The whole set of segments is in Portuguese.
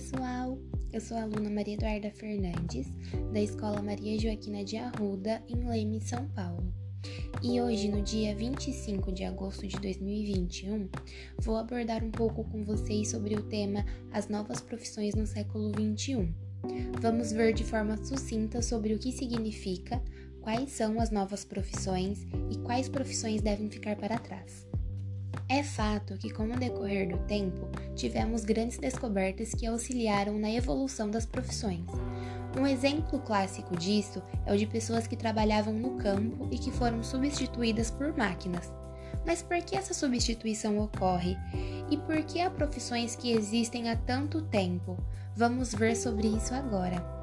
pessoal! Eu sou a aluna Maria Eduarda Fernandes, da Escola Maria Joaquina de Arruda, em Leme, São Paulo. E hoje, no dia 25 de agosto de 2021, vou abordar um pouco com vocês sobre o tema As Novas Profissões no Século XXI. Vamos ver de forma sucinta sobre o que significa, quais são as novas profissões e quais profissões devem ficar para trás. É fato que, com o decorrer do tempo, tivemos grandes descobertas que auxiliaram na evolução das profissões. Um exemplo clássico disso é o de pessoas que trabalhavam no campo e que foram substituídas por máquinas. Mas por que essa substituição ocorre? E por que há profissões que existem há tanto tempo? Vamos ver sobre isso agora.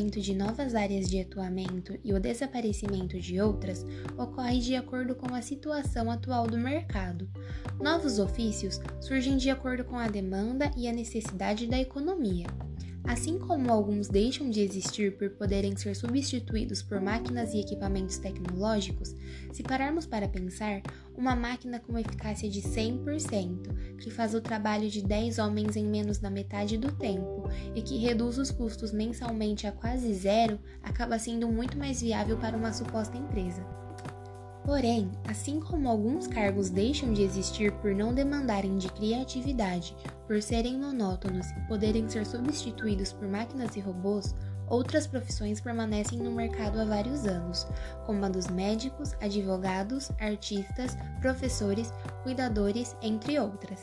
Surgimento de novas áreas de atuamento e o desaparecimento de outras ocorre de acordo com a situação atual do mercado. Novos ofícios surgem de acordo com a demanda e a necessidade da economia. Assim como alguns deixam de existir por poderem ser substituídos por máquinas e equipamentos tecnológicos, se pararmos para pensar, uma máquina com eficácia de 100%, que faz o trabalho de 10 homens em menos da metade do tempo e que reduz os custos mensalmente a quase zero, acaba sendo muito mais viável para uma suposta empresa. Porém, assim como alguns cargos deixam de existir por não demandarem de criatividade, por serem monótonos e poderem ser substituídos por máquinas e robôs, outras profissões permanecem no mercado há vários anos, como a dos médicos, advogados, artistas, professores, cuidadores, entre outras.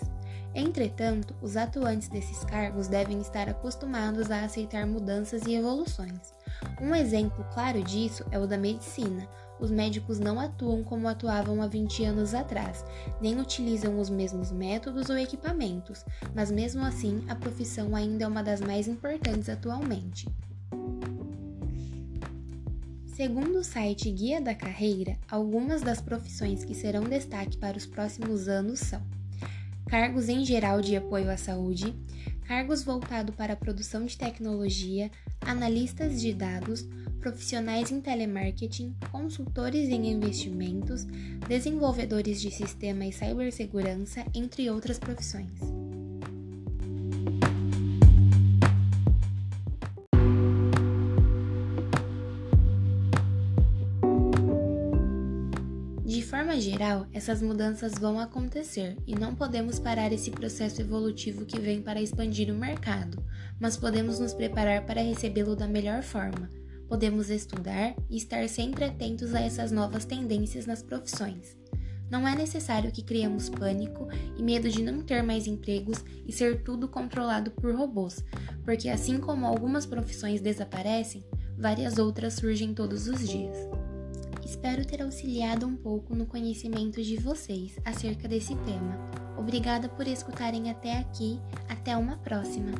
Entretanto, os atuantes desses cargos devem estar acostumados a aceitar mudanças e evoluções. Um exemplo claro disso é o da medicina. Os médicos não atuam como atuavam há 20 anos atrás, nem utilizam os mesmos métodos ou equipamentos, mas mesmo assim a profissão ainda é uma das mais importantes atualmente. Segundo o site Guia da Carreira, algumas das profissões que serão destaque para os próximos anos são cargos em geral de apoio à saúde, cargos voltados para a produção de tecnologia, analistas de dados, profissionais em telemarketing, consultores em investimentos, desenvolvedores de sistema e cibersegurança, entre outras profissões. De forma geral, essas mudanças vão acontecer e não podemos parar esse processo evolutivo que vem para expandir o mercado, mas podemos nos preparar para recebê-lo da melhor forma. Podemos estudar e estar sempre atentos a essas novas tendências nas profissões. Não é necessário que criemos pânico e medo de não ter mais empregos e ser tudo controlado por robôs, porque assim como algumas profissões desaparecem, várias outras surgem todos os dias. Espero ter auxiliado um pouco no conhecimento de vocês acerca desse tema. Obrigada por escutarem até aqui. Até uma próxima!